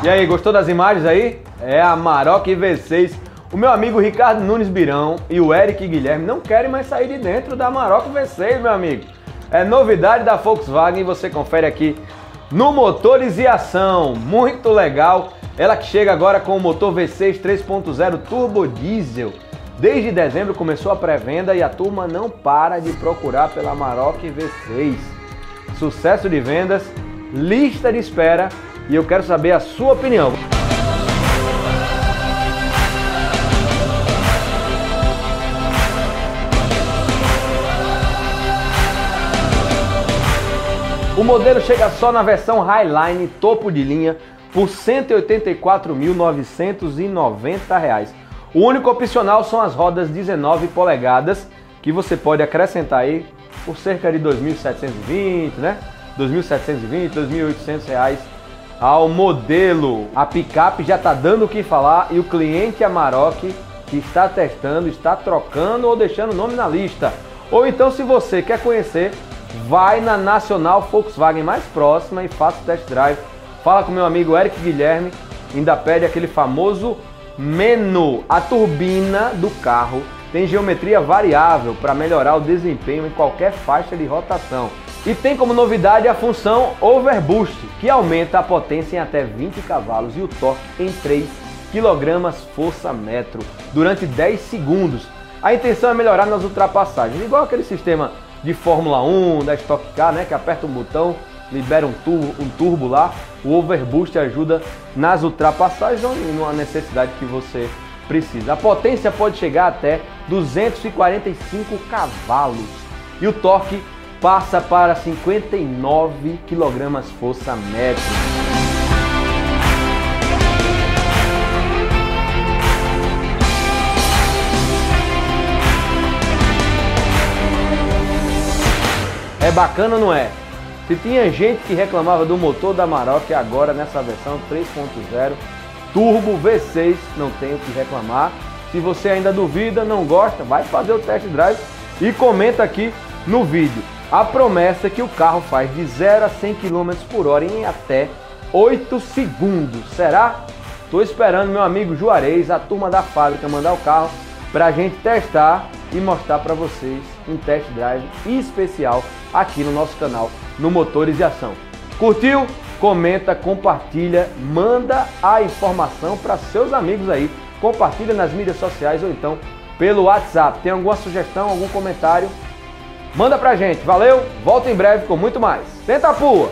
E aí, gostou das imagens aí? É a Maroc V6. O meu amigo Ricardo Nunes Birão e o Eric Guilherme não querem mais sair de dentro da Maroc V6, meu amigo. É novidade da Volkswagen e você confere aqui no Motores e Ação. Muito legal. Ela que chega agora com o motor V6 3.0 turbo diesel. Desde dezembro começou a pré-venda e a turma não para de procurar pela Maroc V6. Sucesso de vendas, lista de espera e eu quero saber a sua opinião. O modelo chega só na versão Highline topo de linha por R$ 184.990. O único opcional são as rodas 19 polegadas que você pode acrescentar aí por cerca de 2.720, né? 2.720, 2.800 reais ao modelo. A picape já está dando o que falar e o cliente Amarok que está testando, está trocando ou deixando o nome na lista. Ou então, se você quer conhecer, vai na Nacional Volkswagen mais próxima e faça o test drive. Fala com meu amigo Eric Guilherme, ainda pede aquele famoso menu. A turbina do carro tem geometria variável para melhorar o desempenho em qualquer faixa de rotação. E tem como novidade a função Overboost, que aumenta a potência em até 20 cavalos e o torque em 3 kg força metro durante 10 segundos. A intenção é melhorar nas ultrapassagens, igual aquele sistema de Fórmula 1, da Stock Car, né, que aperta um botão, libera um turbo, um turbo lá. O Overboost ajuda nas ultrapassagens ou numa necessidade que você precisa. A potência pode chegar até 245 cavalos e o torque passa para 59 kg força metro. É bacana não é? Se tinha gente que reclamava do motor da Maroc, agora nessa versão 3.0 Turbo V6, não tem o que reclamar. Se você ainda duvida, não gosta, vai fazer o test drive e comenta aqui no vídeo a promessa é que o carro faz de 0 a 100 km por hora em até 8 segundos. Será? Estou esperando meu amigo Juarez, a turma da fábrica, mandar o carro para a gente testar e mostrar para vocês um test drive especial aqui no nosso canal no Motores e Ação. Curtiu? Comenta, compartilha, manda a informação para seus amigos aí. Compartilha nas mídias sociais ou então pelo WhatsApp. Tem alguma sugestão, algum comentário? Manda pra gente, valeu? Volto em breve com muito mais. Tenta a pua!